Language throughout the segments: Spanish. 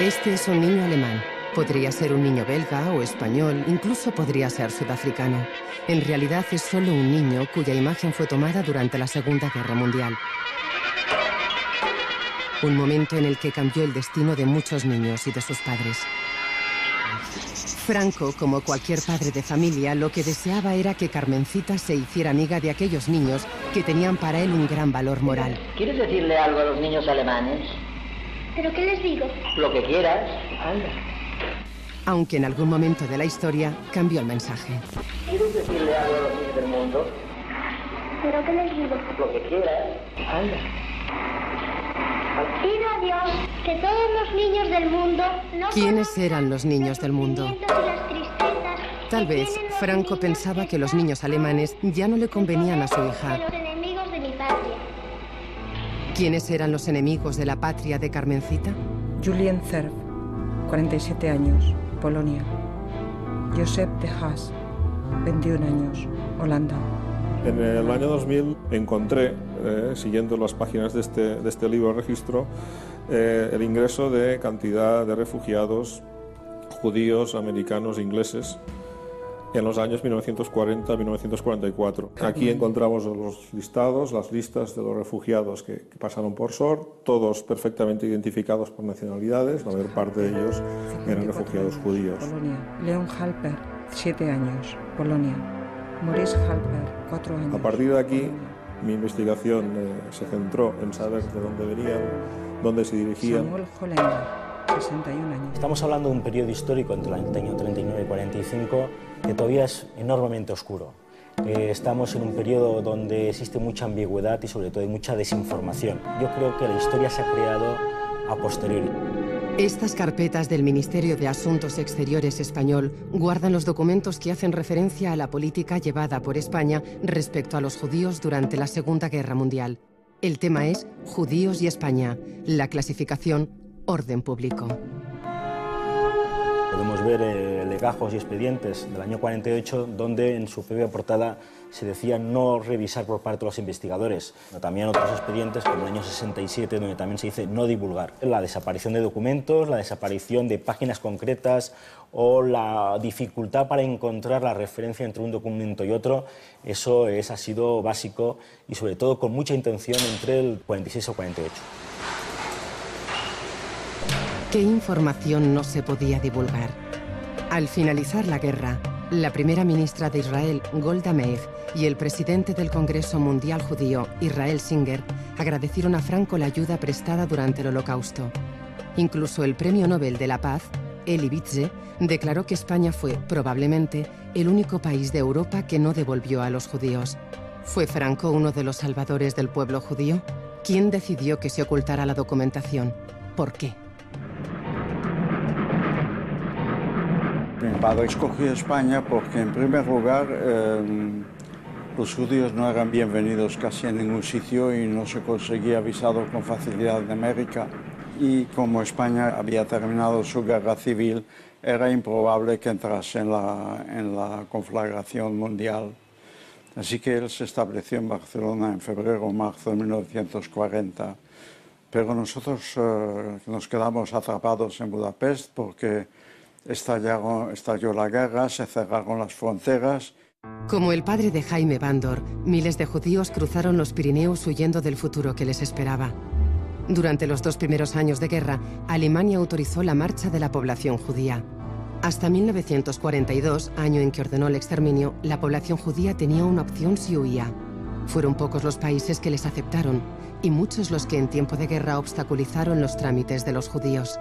Este es un niño alemán. Podría ser un niño belga o español, incluso podría ser sudafricano. En realidad es solo un niño cuya imagen fue tomada durante la Segunda Guerra Mundial. Un momento en el que cambió el destino de muchos niños y de sus padres. Franco, como cualquier padre de familia, lo que deseaba era que Carmencita se hiciera amiga de aquellos niños que tenían para él un gran valor moral. ¿Quieres decirle algo a los niños alemanes? ¿Pero qué les digo? Lo que quieras. Anda. Aunque en algún momento de la historia cambió el mensaje. ¿Quieres decirle algo a los niños del mundo? ¿Pero qué les digo? Lo que quieras. Anda. Pido a Dios que todos los niños del mundo no ¿Quiénes eran los niños del mundo? Tal vez Franco pensaba que los niños alemanes ya no le convenían a su hija. ¿Quiénes eran los enemigos de la patria de Carmencita? Julien Cerf, 47 años, Polonia. Josep de Haas, 21 años, Holanda. En el año 2000 encontré, eh, siguiendo las páginas de este, de este libro registro, eh, el ingreso de cantidad de refugiados judíos, americanos, ingleses en los años 1940-1944. Aquí encontramos los listados, las listas de los refugiados que, que pasaron por SOR, todos perfectamente identificados por nacionalidades, la mayor parte de ellos eran refugiados judíos. Polonia. Leon Halper, 7 años, Polonia. Maurice Halper, 4 años. A partir de aquí, mi investigación eh, se centró en saber de dónde venían, dónde se dirigían. Samuel Hollander, 61 años. Estamos hablando de un periodo histórico entre el año 39 y 45 que todavía es enormemente oscuro. Eh, estamos en un periodo donde existe mucha ambigüedad y sobre todo hay mucha desinformación. Yo creo que la historia se ha creado a posteriori. Estas carpetas del Ministerio de Asuntos Exteriores español guardan los documentos que hacen referencia a la política llevada por España respecto a los judíos durante la Segunda Guerra Mundial. El tema es Judíos y España. La clasificación, orden público. Podemos ver eh, legajos y expedientes del año 48 donde en su propia portada se decía no revisar por parte de los investigadores. También otros expedientes como el año 67 donde también se dice no divulgar. La desaparición de documentos, la desaparición de páginas concretas o la dificultad para encontrar la referencia entre un documento y otro, eso es, ha sido básico y sobre todo con mucha intención entre el 46 o 48. ¿Qué información no se podía divulgar? Al finalizar la guerra, la primera ministra de Israel, Golda Meir, y el presidente del Congreso Mundial Judío, Israel Singer, agradecieron a Franco la ayuda prestada durante el Holocausto. Incluso el Premio Nobel de la Paz, Elie Wiesel, declaró que España fue, probablemente, el único país de Europa que no devolvió a los judíos. ¿Fue Franco uno de los salvadores del pueblo judío? ¿Quién decidió que se ocultara la documentación? ¿Por qué? Mi padre escogió España porque, en primer lugar, eh, los judíos no eran bienvenidos casi en ningún sitio y no se conseguía visado con facilidad en América. Y como España había terminado su guerra civil, era improbable que entrase en la, en la conflagración mundial. Así que él se estableció en Barcelona en febrero o marzo de 1940. Pero nosotros eh, nos quedamos atrapados en Budapest porque estallaron- estalló la guerra, se cerraron las fronteras Como el padre de Jaime Bandor, miles de judíos cruzaron los Pirineos huyendo del futuro que les esperaba. Durante los dos primeros años de guerra, Alemania autorizó la marcha de la población judía. Hasta 1942, año en que ordenó el exterminio, la población judía tenía una opción si huía. Fueron pocos los países que les aceptaron y muchos los que en tiempo de guerra obstaculizaron los trámites de los judíos.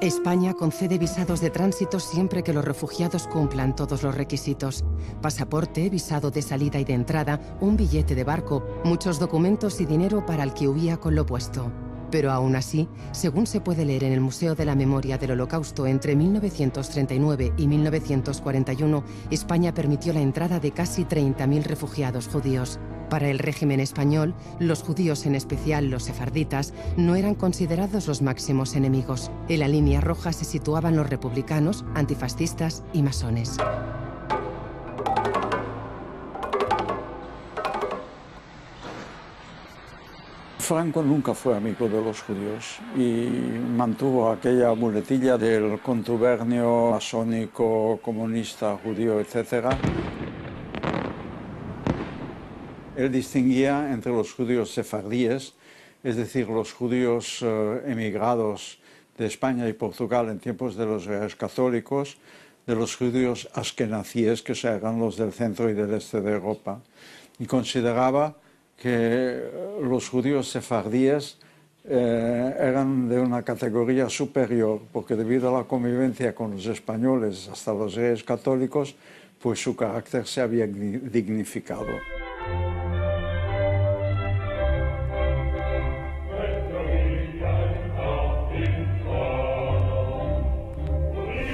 España concede visados de tránsito siempre que los refugiados cumplan todos los requisitos. Pasaporte, visado de salida y de entrada, un billete de barco, muchos documentos y dinero para el que huía con lo puesto. Pero aún así, según se puede leer en el Museo de la Memoria del Holocausto entre 1939 y 1941, España permitió la entrada de casi 30.000 refugiados judíos. Para el régimen español, los judíos, en especial los sefarditas, no eran considerados los máximos enemigos. En la línea roja se situaban los republicanos, antifascistas y masones. Franco nunca fue amigo de los judíos y mantuvo aquella muletilla del contubernio masónico, comunista, judío, etc. Él distinguía entre los judíos sefardíes, es decir, los judíos eh, emigrados de España y Portugal en tiempos de los reyes católicos, de los judíos askenazíes, que eran los del centro y del este de Europa, y consideraba que los judíos sefardíes eh, eran de una categoría superior, porque debido a la convivencia con los españoles hasta los reyes católicos, pues su carácter se había dignificado.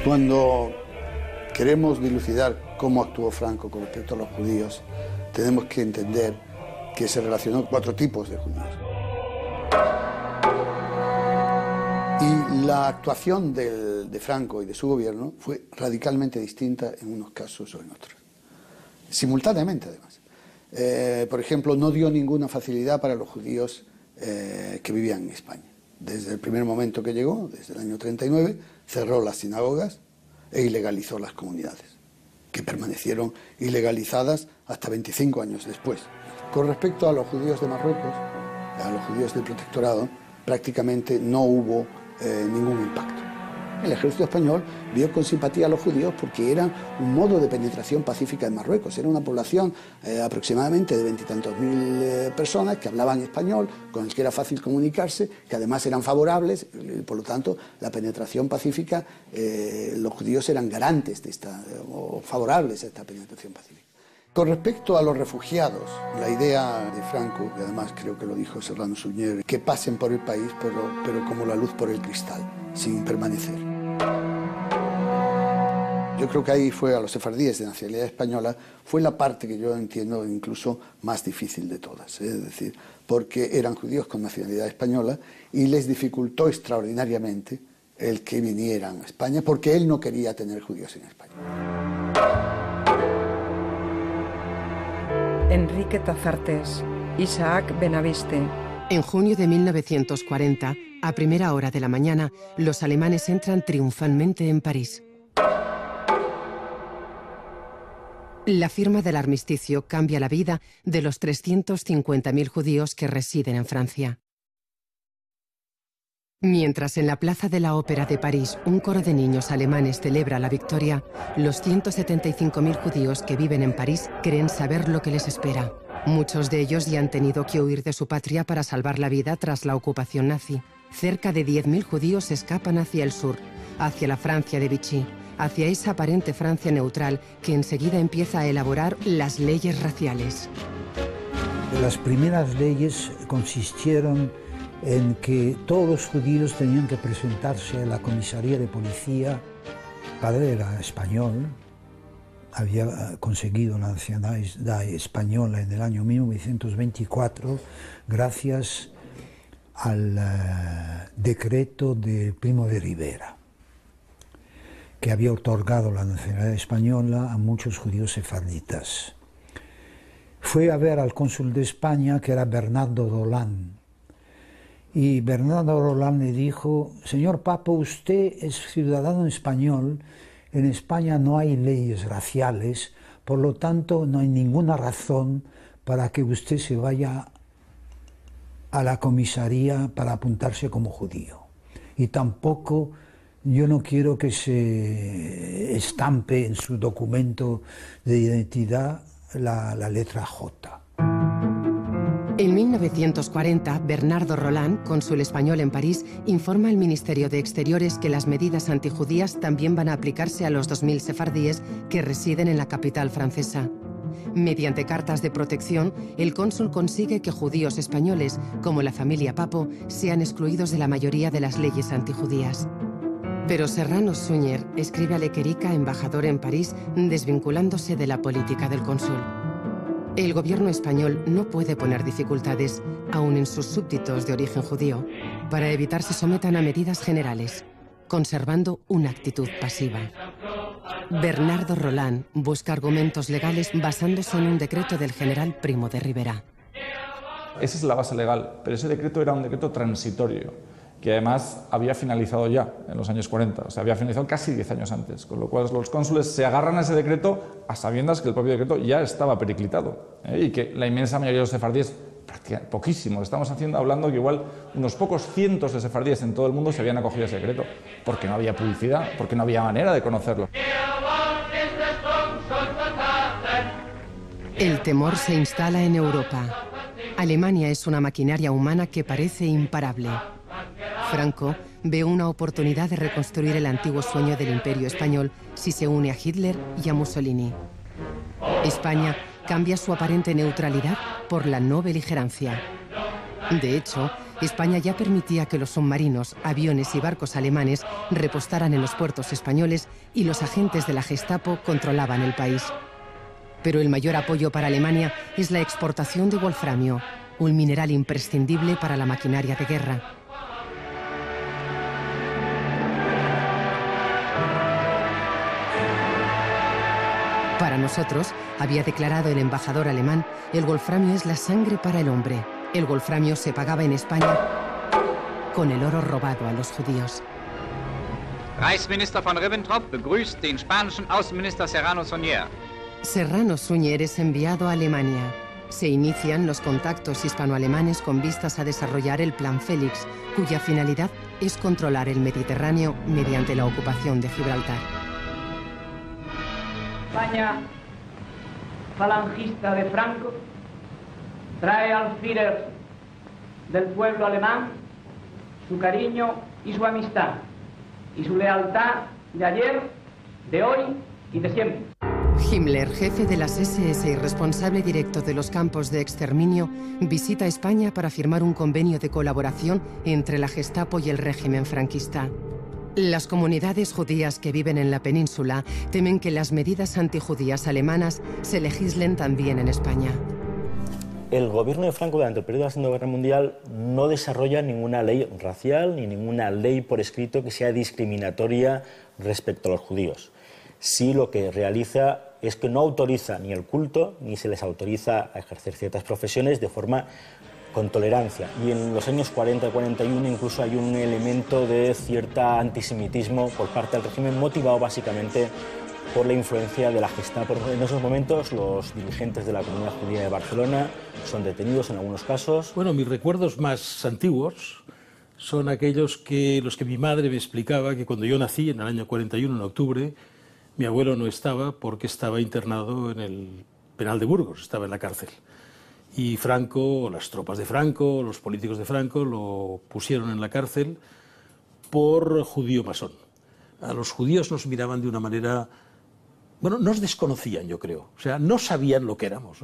Cuando queremos dilucidar cómo actuó Franco con respecto a los judíos, tenemos que entender que se relacionó cuatro tipos de judíos. Y la actuación de Franco y de su gobierno fue radicalmente distinta en unos casos o en otros. Simultáneamente, además. Eh, por ejemplo, no dio ninguna facilidad para los judíos eh, que vivían en España. Desde el primer momento que llegó, desde el año 39, cerró las sinagogas e ilegalizó las comunidades, que permanecieron ilegalizadas hasta 25 años después. Con respecto a los judíos de Marruecos, a los judíos del protectorado, prácticamente no hubo eh, ningún impacto. El ejército español vio con simpatía a los judíos porque eran un modo de penetración pacífica en Marruecos. Era una población eh, aproximadamente de veintitantos mil eh, personas que hablaban español, con el que era fácil comunicarse, que además eran favorables, y por lo tanto la penetración pacífica, los judíos eran garantes de esta, o favorables a esta penetración pacífica. Con respecto a los refugiados, la idea de Franco, que además creo que lo dijo Serrano Suñer, que pasen por el país, pero, como la luz por el cristal, sin permanecer. Yo creo que ahí fue a los sefardíes de nacionalidad española, fue la parte que yo entiendo incluso más difícil de todas, ¿eh? es decir, porque eran judíos con nacionalidad española y les dificultó extraordinariamente el que vinieran a España, porque él no quería tener judíos en España. Enrique Tazartes, Isaac Benaviste. En junio de 1940, a primera hora de la mañana, los alemanes entran triunfalmente en París. La firma del armisticio cambia la vida de los 350.000 judíos que residen en Francia. Mientras en la Plaza de la Ópera de París un coro de niños alemanes celebra la victoria, los 175.000 judíos que viven en París creen saber lo que les espera. Muchos de ellos ya han tenido que huir de su patria para salvar la vida tras la ocupación nazi. Cerca de 10.000 judíos escapan hacia el sur, hacia la Francia de Vichy, hacia esa aparente Francia neutral que enseguida empieza a elaborar las leyes raciales. Las primeras leyes consistieron en que todos los judíos tenían que presentarse a la comisaría de policía. Padre era español, había conseguido la nacionalidad española en el año 1924 gracias al eh, decreto del Primo de Rivera, que había otorgado la nacionalidad española a muchos judíos sefarditas. Fue a ver al cónsul de España, que era Bernardo Dolán, y Bernardo Roland le dijo, señor Papa, usted es ciudadano español, en España no hay leyes raciales, por lo tanto no hay ninguna razón para que usted se vaya a la comisaría para apuntarse como judío. Y tampoco yo no quiero que se estampe en su documento de identidad la, la letra J. En 1940, Bernardo Roland, cónsul español en París, informa al Ministerio de Exteriores que las medidas antijudías también van a aplicarse a los 2.000 sefardíes que residen en la capital francesa. Mediante cartas de protección, el cónsul consigue que judíos españoles, como la familia Papo, sean excluidos de la mayoría de las leyes antijudías. Pero Serrano Suñer escribe a Lequerica, embajador en París, desvinculándose de la política del cónsul. El gobierno español no puede poner dificultades, aun en sus súbditos de origen judío, para evitar se sometan a medidas generales, conservando una actitud pasiva. Bernardo Roland busca argumentos legales basándose en un decreto del general Primo de Rivera. Esa es la base legal, pero ese decreto era un decreto transitorio, que además había finalizado ya en los años 40, o sea, había finalizado casi 10 años antes, con lo cual los cónsules se agarran a ese decreto a sabiendas que el propio decreto ya estaba periclitado ¿eh? y que la inmensa mayoría de los sefardíes poquísimo, estamos haciendo, hablando que igual unos pocos cientos de sefardíes en todo el mundo se habían acogido a ese decreto, porque no había publicidad, porque no había manera de conocerlo. El temor se instala en Europa. Alemania es una maquinaria humana que parece imparable. Franco ve una oportunidad de reconstruir el antiguo sueño del imperio español si se une a Hitler y a Mussolini. España cambia su aparente neutralidad por la no beligerancia. De hecho, España ya permitía que los submarinos, aviones y barcos alemanes repostaran en los puertos españoles y los agentes de la Gestapo controlaban el país. Pero el mayor apoyo para Alemania es la exportación de wolframio, un mineral imprescindible para la maquinaria de guerra. Nosotros, había declarado el embajador alemán, el wolframio es la sangre para el hombre. El wolframio se pagaba en España con el oro robado a los judíos. Reichsminister von Ribbentrop begrüßt den spanischen Außenminister Serrano Suñer. Serrano Suñer es enviado a Alemania. Se inician los contactos hispano-alemanes con vistas a desarrollar el Plan Félix, cuya finalidad es controlar el Mediterráneo mediante la ocupación de Gibraltar. España falangista de Franco trae al Führer del pueblo alemán su cariño y su amistad y su lealtad de ayer, de hoy y de siempre. Himmler, jefe de las SS y responsable directo de los campos de exterminio, visita España para firmar un convenio de colaboración entre la Gestapo y el régimen franquista. Las comunidades judías que viven en la península temen que las medidas antijudías alemanas se legislen también en España. El gobierno de Franco durante el periodo de la Segunda Guerra Mundial no desarrolla ninguna ley racial ni ninguna ley por escrito que sea discriminatoria respecto a los judíos. Sí lo que realiza es que no autoriza ni el culto ni se les autoriza a ejercer ciertas profesiones de forma con tolerancia. Y en los años 40 y 41 incluso hay un elemento de cierta antisemitismo por parte del régimen, motivado básicamente por la influencia de la Gestapo. En esos momentos los dirigentes de la comunidad judía de Barcelona son detenidos en algunos casos. Bueno, mis recuerdos más antiguos son aquellos que los que mi madre me explicaba que cuando yo nací en el año 41 en octubre mi abuelo no estaba porque estaba internado en el penal de Burgos, estaba en la cárcel y Franco, las tropas de Franco, los políticos de Franco lo pusieron en la cárcel por judío masón. A los judíos nos miraban de una manera, bueno, nos desconocían, yo creo, o sea, no sabían lo que éramos.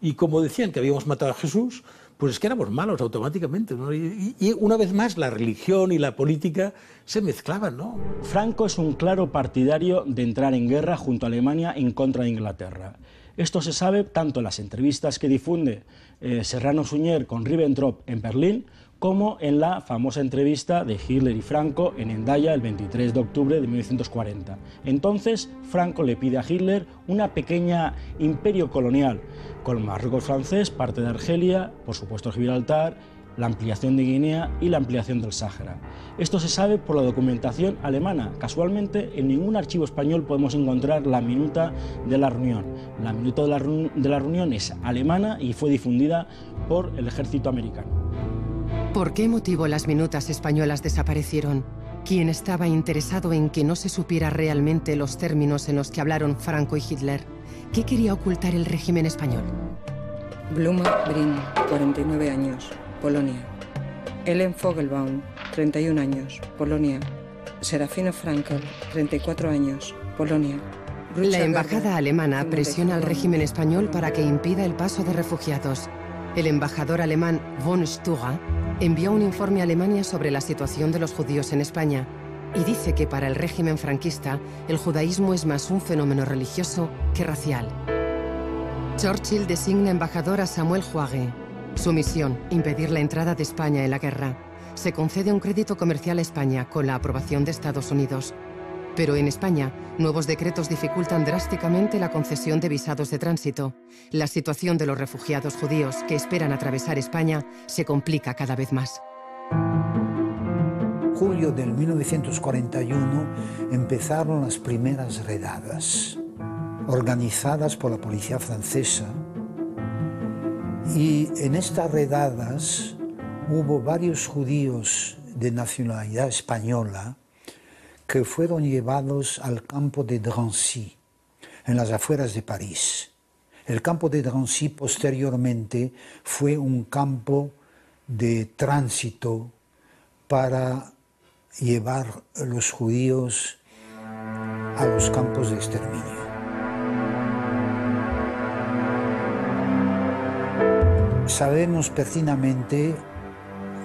Y como decían que habíamos matado a Jesús, pues es que éramos malos automáticamente. Y, y, una vez más la religión y la política se mezclaban. ¿no? Franco es un claro partidario de entrar en guerra junto a Alemania en contra de Inglaterra. Esto se sabe tanto en las entrevistas que difunde eh, Serrano Suñer con Ribbentrop en Berlín, como en la famosa entrevista de Hitler y Franco en Endaya el 23 de octubre de 1940. Entonces, Franco le pide a Hitler una pequeña imperio colonial, con Marruecos francés, parte de Argelia, por supuesto Gibraltar, la ampliación de Guinea y la ampliación del Sáhara. Esto se sabe por la documentación alemana. Casualmente, en ningún archivo español podemos encontrar la minuta de la reunión. La minuta de la, de la reunión es alemana y fue difundida por el ejército americano. ¿Por qué motivo las minutas españolas desaparecieron? ¿Quién estaba interesado en que no se supiera realmente los términos en los que hablaron Franco y Hitler? ¿Qué quería ocultar el régimen español? Bluma Brin, 49 años, Polonia. Ellen Fogelbaum, 31 años, Polonia. Serafino Frankel, 34 años, Polonia. La embajada alemana presiona al régimen español para que impida el paso de refugiados. El embajador alemán von Stuga envió un informe a Alemania sobre la situación de los judíos en España y dice que para el régimen franquista el judaísmo es más un fenómeno religioso que racial. Churchill designa embajador a Samuel Huage, su misión, impedir la entrada de España en la guerra. Se concede un crédito comercial a España con la aprobación de Estados Unidos. Pero en España, nuevos decretos dificultan drásticamente la concesión de visados de tránsito. La situación de los refugiados judíos que esperan atravesar España se complica cada vez más. Julio del 1941 empezaron las primeras redadas, organizadas por la policía francesa. Y en estas redadas hubo varios judíos de nacionalidad española que fueron llevados al campo de Drancy, en las afueras de París. El campo de Drancy posteriormente fue un campo de tránsito para llevar a los judíos a los campos de exterminio. Sabemos pertinamente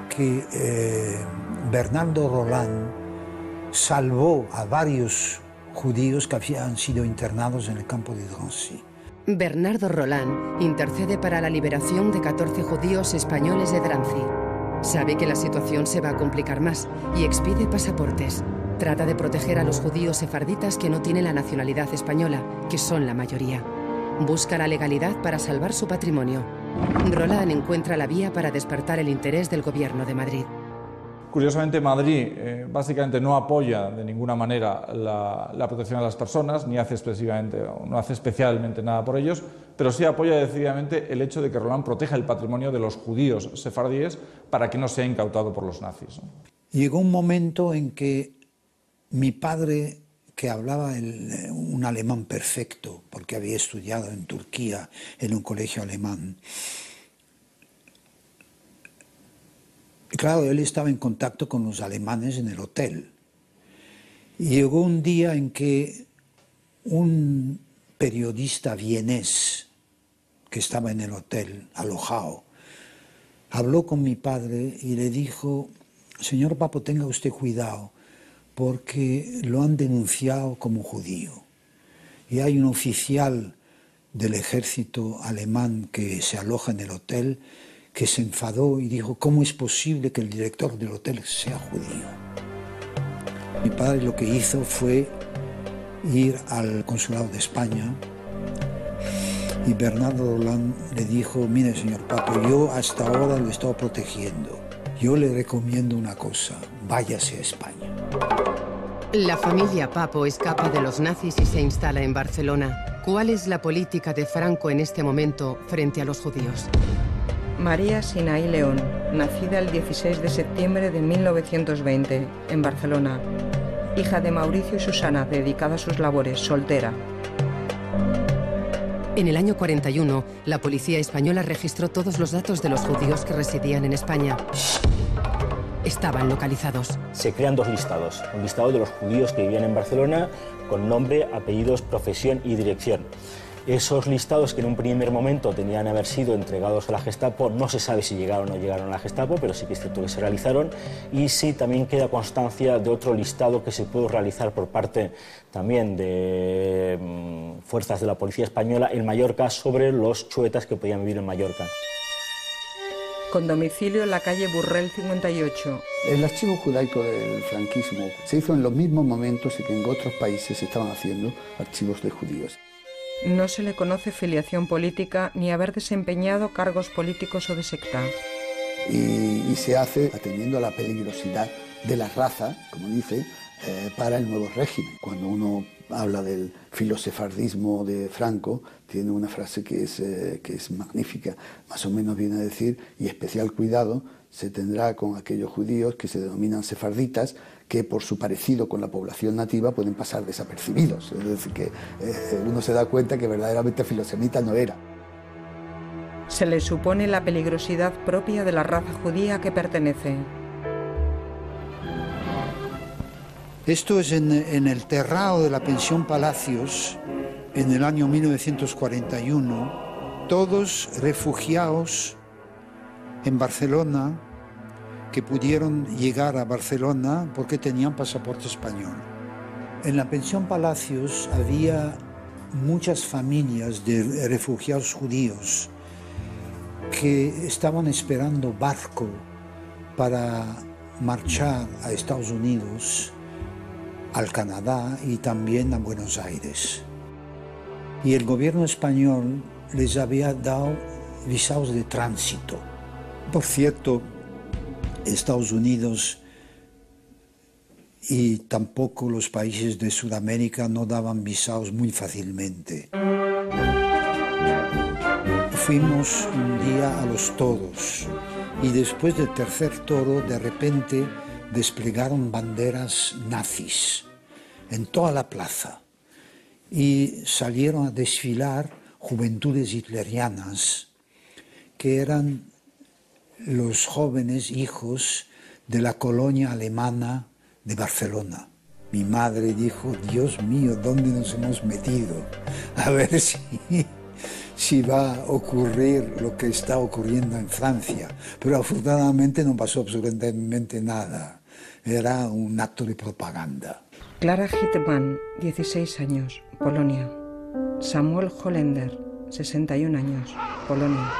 que eh, Bernardo Roland salvó a varios judíos que habían sido internados en el campo de Drancy. Bernardo Roland intercede para la liberación de 14 judíos españoles de Drancy. Sabe que la situación se va a complicar más y expide pasaportes. Trata de proteger a los judíos sefarditas que no tienen la nacionalidad española, que son la mayoría. Busca la legalidad para salvar su patrimonio. Roland encuentra la vía para despertar el interés del gobierno de Madrid. Curiosamente, Madrid eh, básicamente no apoya de ninguna manera la, protección de las personas, ni hace expresivamente, no hace especialmente nada por ellos, pero sí apoya decididamente el hecho de que Roland proteja el patrimonio de los judíos sefardíes para que no sea incautado por los nazis. Llegó un momento en que mi padre, que hablaba un alemán perfecto, porque había estudiado en Turquía en un colegio alemán, claro, él estaba en contacto con los alemanes en el hotel. Y llegó un día en que un periodista vienés que estaba en el hotel, alojado, habló con mi padre y le dijo, señor Papo, tenga usted cuidado, porque lo han denunciado como judío. Y hay un oficial del ejército alemán que se aloja en el hotel que se enfadó y dijo, ¿cómo es posible que el director del hotel sea judío? Mi padre lo que hizo fue ir al consulado de España y Bernardo Roland le dijo, mire señor Papo, yo hasta ahora lo he estado protegiendo. Yo le recomiendo una cosa, váyase a España. La familia Papo escapa de los nazis y se instala en Barcelona. ¿Cuál es la política de Franco en este momento frente a los judíos? María Sinaí León, nacida el 16 de septiembre de 1920 en Barcelona, hija de Mauricio y Susana, dedicada a sus labores, soltera. En el año 41, la policía española registró todos los datos de los judíos que residían en España. Estaban localizados. Se crean dos listados. Un listado de los judíos que vivían en Barcelona con nombre, apellidos, profesión y dirección. Esos listados que en un primer momento tenían que haber sido entregados a la Gestapo, no se sabe si llegaron o no llegaron a la Gestapo, pero sí que es cierto que se realizaron. Y sí también queda constancia de otro listado que se pudo realizar por parte también de mm, fuerzas de la Policía Española en Mallorca sobre los chuetas que podían vivir en Mallorca. Con domicilio en la calle Burrell 58. El archivo judaico del franquismo se hizo en los mismos momentos en que en otros países se estaban haciendo archivos de judíos. No se le conoce filiación política ni haber desempeñado cargos políticos o de secta. Y, se hace atendiendo a la peligrosidad de la raza, como dice, eh, para el nuevo régimen. Cuando uno habla del filosefardismo de Franco, tiene una frase que es, eh, que es magnífica, más o menos viene a decir, y especial cuidado se tendrá con aquellos judíos que se denominan sefarditas, que por su parecido con la población nativa pueden pasar desapercibidos. Es decir, que eh, uno se da cuenta que verdaderamente filosemita no era. Se le supone la peligrosidad propia de la raza judía que pertenece. Esto es en, en el terrao de la pensión Palacios, en el año 1941, todos refugiados en Barcelona que pudieron llegar a Barcelona porque tenían pasaporte español. En la pensión Palacios había muchas familias de refugiados judíos que estaban esperando barco para marchar a Estados Unidos al Canadá y también a Buenos Aires. Y el gobierno español les había dado visados de tránsito. Por cierto, Estados Unidos y tampoco los países de Sudamérica no daban visados muy fácilmente. Fuimos un día a los toros y después del tercer toro de repente desplegaron banderas nazis en toda la plaza y salieron a desfilar juventudes hitlerianas que eran los jóvenes hijos de la colonia alemana de Barcelona. Mi madre dijo, Dios mío, ¿dónde nos hemos metido? A ver si, si va a ocurrir lo que está ocurriendo en Francia. Pero afortunadamente no pasó absolutamente nada. Era un acto de propaganda. Clara Hitman, 16 años, Polonia. Samuel Hollender, 61 años, Polonia.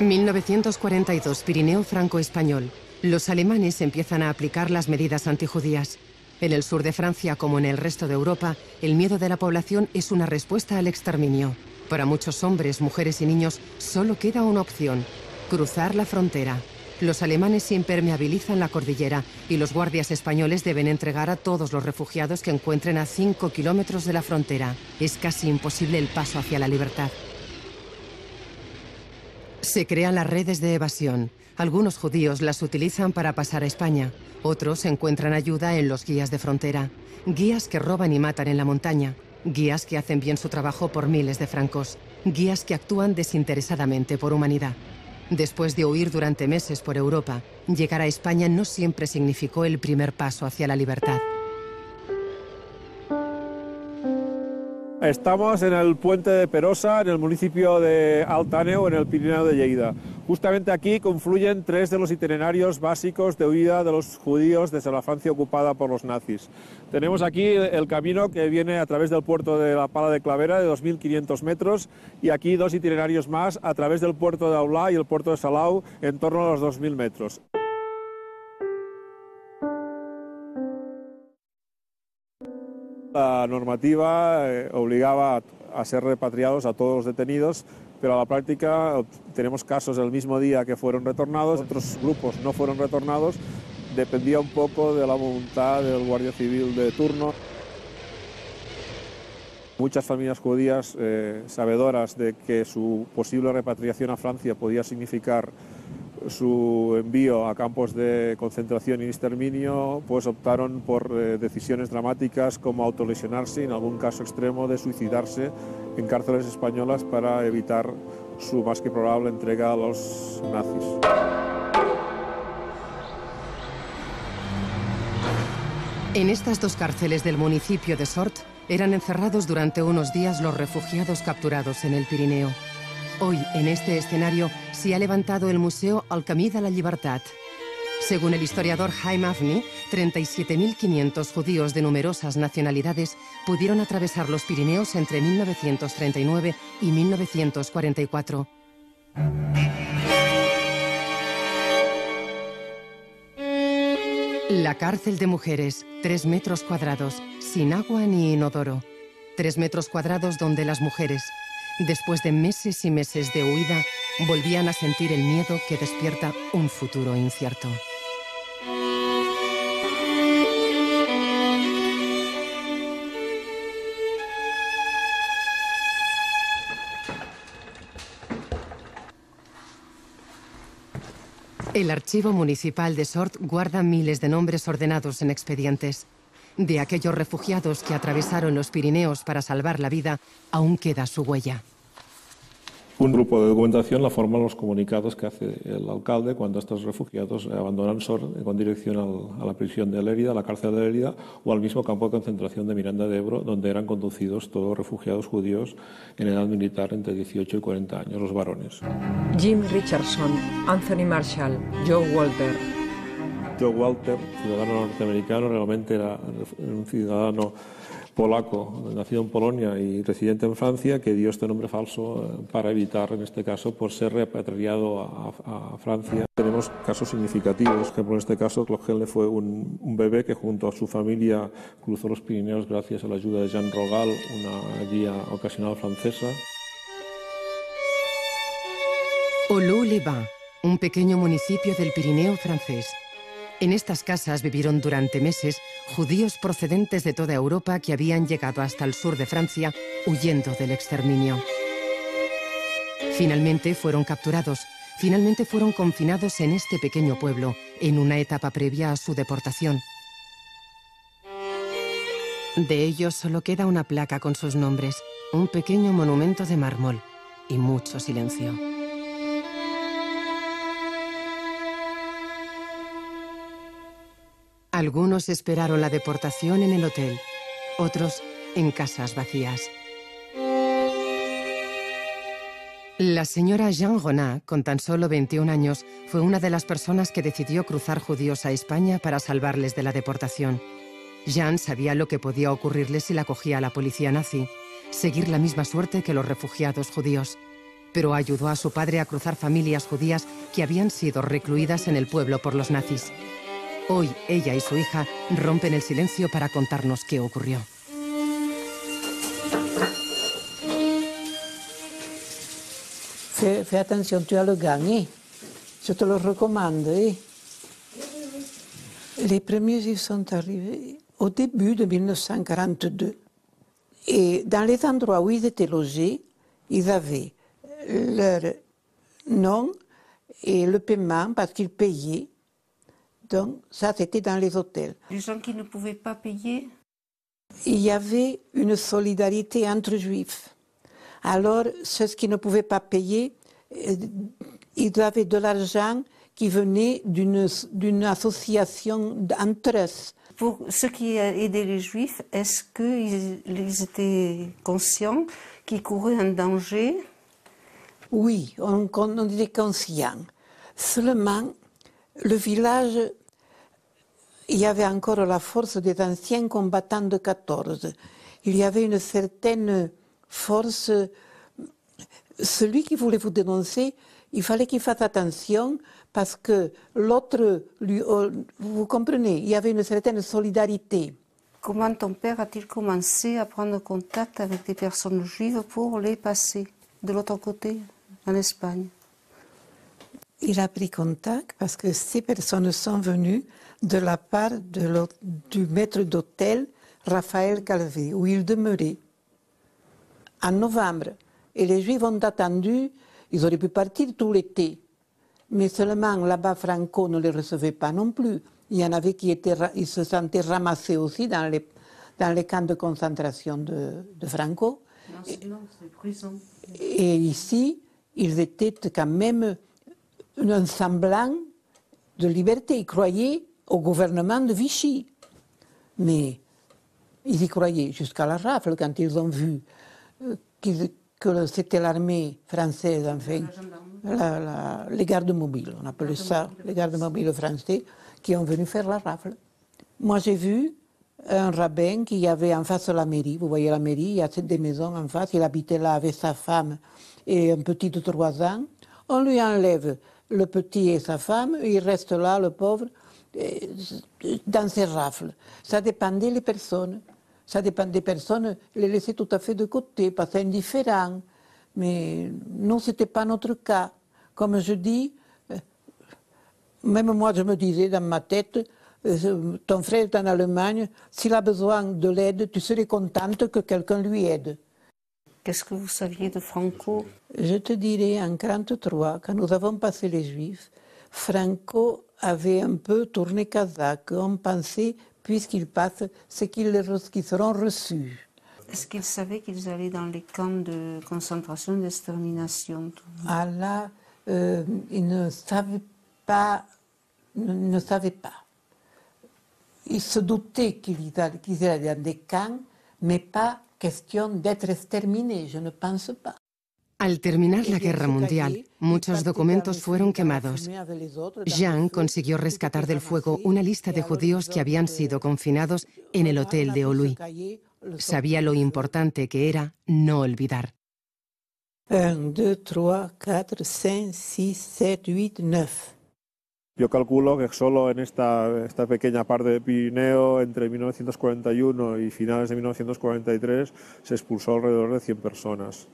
1942, Pirineo franco-español. Los alemanes empiezan a aplicar las medidas antijudías. En el sur de Francia, como en el resto de Europa, el miedo de la población es una respuesta al exterminio. Para muchos hombres, mujeres y niños, solo queda una opción, cruzar la frontera. Los alemanes impermeabilizan la cordillera y los guardias españoles deben entregar a todos los refugiados que encuentren a 5 kilómetros de la frontera. Es casi imposible el paso hacia la libertad. Se crean las redes de evasión. Algunos judíos las utilizan para pasar a España. Otros encuentran ayuda en los guías de frontera. Guías que roban y matan en la montaña. Guías que hacen bien su trabajo por miles de francos. Guías que actúan desinteresadamente por humanidad. Después de huir durante meses por Europa, llegar a España no siempre significó el primer paso hacia la libertad. Estamos en el puente de Perosa, en el municipio de Altaneo, en el Pirineo de Lleida. Justamente aquí confluyen tres de los itinerarios básicos de huida de los judíos desde la Francia ocupada por los nazis. Tenemos aquí el camino que viene a través del puerto de la Pala de Clavera de 2.500 metros y aquí dos itinerarios más a través del puerto de Aulá y el puerto de Salau en torno a los 2.000 metros. La normativa eh, obligaba a ser repatriados a todos los detenidos, pero a la práctica tenemos casos del mismo día que fueron retornados, otros grupos no fueron retornados, dependía un poco de la voluntad del Guardia Civil de turno. Muchas familias judías, eh, sabedoras de que su posible repatriación a Francia podía significar su envío a campos de concentración y exterminio, pues optaron por eh, decisiones dramáticas como autolesionarse en algún caso extremo de suicidarse en cárceles españolas para evitar su más que probable entrega a los nazis. En estas dos cárceles del municipio de Sort eran encerrados durante unos días los refugiados capturados en el Pirineo. Hoy, en este escenario, se ha levantado el Museo Al Camí de la Libertad. Según el historiador Jaime Avni, 37.500 judíos de numerosas nacionalidades pudieron atravesar los Pirineos entre 1939 y 1944. La cárcel de mujeres, tres metros cuadrados, sin agua ni inodoro. Tres metros cuadrados donde las mujeres, después de meses y meses de huida, volvían a sentir el miedo que despierta un futuro incierto. El archivo municipal de Sort guarda miles de nombres ordenados en expedientes. De aquellos refugiados que atravesaron los Pirineos para salvar la vida, aún queda su huella. Un grupo de documentación la forman los comunicados que hace el alcalde cuando estos refugiados abandonan Sor con dirección a la prisión de Lérida, a la cárcel de Lérida o al mismo campo de concentración de Miranda de Ebro, donde eran conducidos todos refugiados judíos en edad militar entre 18 y 40 años, los varones. Jim Richardson, Anthony Marshall, Joe Walter. Joe Walter, ciudadano norteamericano, realmente era un ciudadano polaco, nacido en Polonia y residente en Francia, que dio este nombre falso eh, para evitar, en este caso, por ser repatriado a, Francia. Tenemos casos significativos, por ejemplo, en este caso, Clochelle fue un, un, bebé que junto a su familia cruzó los Pirineos gracias a la ayuda de Jean Rogal, una guía ocasional francesa. Olou-les-Bains, un pequeño municipio del Pirineo francés. En estas casas vivieron durante meses judíos procedentes de toda Europa que habían llegado hasta el sur de Francia huyendo del exterminio. Finalmente fueron capturados, finalmente fueron confinados en este pequeño pueblo, en una etapa previa a su deportación. De ellos solo queda una placa con sus nombres, un pequeño monumento de mármol y mucho silencio. Algunos esperaron la deportación en el hotel, otros en casas vacías. La señora Jean Ronat, con tan solo 21 años, fue una de las personas que decidió cruzar judíos a España para salvarles de la deportación. Jean sabía lo que podía ocurrirles si la cogía la policía nazi, seguir la misma suerte que los refugiados judíos. Pero ayudó a su padre a cruzar familias judías que habían sido recluidas en el pueblo por los nazis. Hoy ella y su hija rompen el silencio para contarnos qué ocurrió. Fais, attention, tu as le gagné. Je te le recommande. Eh? Les premiers ils sont arrivés au début de 1942. Et dans les endroits où ils étaient logés, ils avaient leur nom et le paiement parce qu'ils payaient donc ça, c'était dans les hôtels. Les gens qui ne pouvaient pas payer Il y avait une solidarité entre juifs. Alors, ceux qui ne pouvaient pas payer, euh, ils avaient de l'argent qui venait d'une association entre eux. Pour ceux qui aidaient les juifs, est-ce qu'ils étaient conscients qu'ils couraient un danger? Oui, on, on était conscients. Seulement, le village, il y avait encore la force des anciens combattants de 14. Il y avait une certaine force. Celui qui voulait vous dénoncer, il fallait qu'il fasse attention parce que l'autre, lui, oh, vous comprenez, il y avait une certaine solidarité. Comment ton père a-t-il commencé à prendre contact avec des personnes juives pour les passer de l'autre côté, en Espagne? Il a pris contact parce que ces personnes sont venues de la part de du maître d'hôtel Raphaël Calvé, où il demeurait, en novembre. Et les Juifs ont attendu, ils auraient pu partir tout l'été. Mais seulement là-bas, Franco ne les recevait pas non plus. Il y en avait qui étaient, ils se sentaient ramassés aussi dans les, dans les camps de concentration de, de Franco. Non. Et ici, ils étaient quand même un semblant de liberté. Ils croyaient au gouvernement de Vichy. Mais ils y croyaient jusqu'à la rafle quand ils ont vu euh, que c'était l'armée française, enfin, les gardes mobiles, on appelait ça, les gardes mobiles français, qui ont venu faire la rafle. Moi, j'ai vu un rabbin qui avait en face de la mairie, vous voyez la mairie, il y a des maisons en face, il habitait là avec sa femme et un petit de trois ans. On lui enlève le petit et sa femme, il reste là, le pauvre, dans ses rafles. Ça dépendait des personnes. Ça dépend des personnes, les laisser tout à fait de côté, pas indifférent. Mais non, ce n'était pas notre cas. Comme je dis, euh, même moi, je me disais dans ma tête, euh, ton frère est en Allemagne, s'il a besoin de l'aide, tu serais contente que quelqu'un lui aide. Qu'est-ce que vous saviez de Franco? Je te dirais, en 1943, quand nous avons passé les Juifs, Franco avait un peu tourné Kazakh. On pensait, puisqu'il passe, c'est qu'ils seront reçus. Est-ce qu'ils savaient qu'ils allaient dans les camps de concentration et d'extermination? Ah là, euh, ils ne savaient pas. Ne, savaient pas. Ils se doutaient qu'ils allaient dans des camps, mais pas question d'être exterminé, je ne pense pas. Al terminar la guerra mundial, muchos documentos fueron quemados. Jean consiguió rescatar del fuego una lista de judíos que habían sido confinados en el hotel de Oluy. sabía lo importante que era no olvidar. 1, 2, 3, 4, 5, 6, 7, 8, 9. Yo calculo que solo en esta, esta pequeña parte de Pirineo, entre 1941 y finales de 1943, se expulsó alrededor de 100 personas.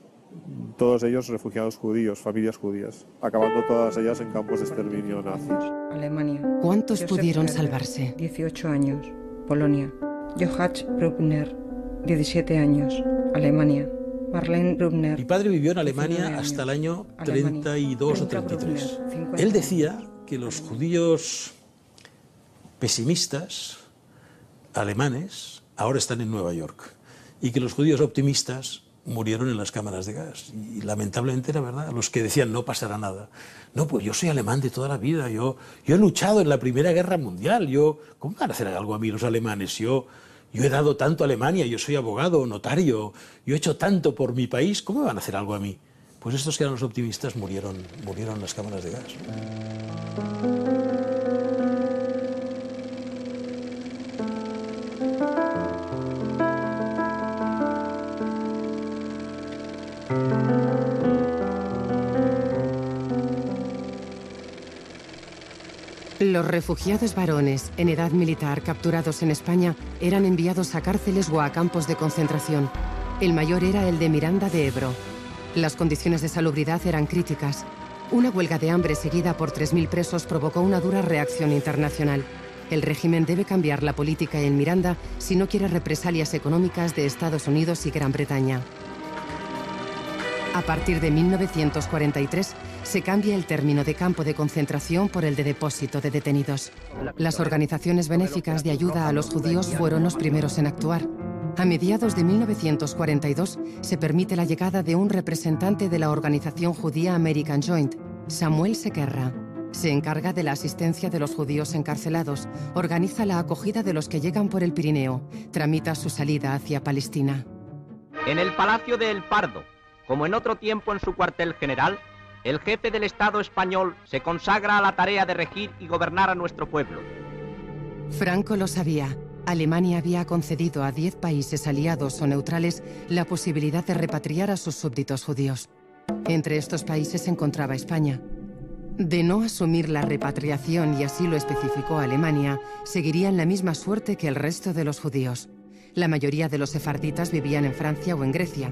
Todos ellos refugiados judíos, familias judías, acabando todas ellas en campos de exterminio nazis. Alemania. ¿Cuántos Josef pudieron Herder, salvarse? 18 años. Polonia. Johann Brugner, 17 años. Alemania. Marlene Brugner. Mi padre vivió en Alemania 19 años. hasta el año Alemania. 32 o Petra 33. Brugner, 50 Él decía que los judíos pesimistas alemanes ahora están en Nueva York y que los judíos optimistas murieron en las cámaras de gas. Y lamentablemente era verdad. Los que decían no pasará nada. No, pues yo soy alemán de toda la vida. Yo, he luchado en la Primera Guerra Mundial. Yo, ¿Cómo van a hacer algo a mí los alemanes? Yo, yo he dado tanto a Alemania. Yo soy abogado, notario. Yo he hecho tanto por mi país. ¿Cómo van a hacer algo a mí? Pues estos que eran los optimistas murieron, murieron en las cámaras de gas. Los refugiados varones en edad militar capturados en España eran enviados a cárceles o a campos de concentración. El mayor era el de Miranda de Ebro. Las condiciones de salubridad eran críticas. Una huelga de hambre seguida por 3.000 presos provocó una dura reacción internacional. El régimen debe cambiar la política en Miranda si no quiere represalias económicas de Estados Unidos y Gran Bretaña. A partir de 1943 se cambia el término de campo de concentración por el de depósito de detenidos. Las organizaciones benéficas de ayuda a los judíos fueron los primeros en actuar. A mediados de 1942 se permite la llegada de un representante de la organización judía American Joint, Samuel Sequerra. Se encarga de la asistencia de los judíos encarcelados, organiza la acogida de los que llegan por el Pirineo, tramita su salida hacia Palestina. En el Palacio de El Pardo, como en otro tiempo en su cuartel general, el jefe del Estado español se consagra a la tarea de regir y gobernar a nuestro pueblo. Franco lo sabía. Alemania había concedido a 10 países aliados o neutrales la posibilidad de repatriar a sus súbditos judíos. Entre estos países se encontraba España. De no asumir la repatriación, y así lo especificó Alemania, seguirían la misma suerte que el resto de los judíos. La mayoría de los sefarditas vivían en Francia o en Grecia.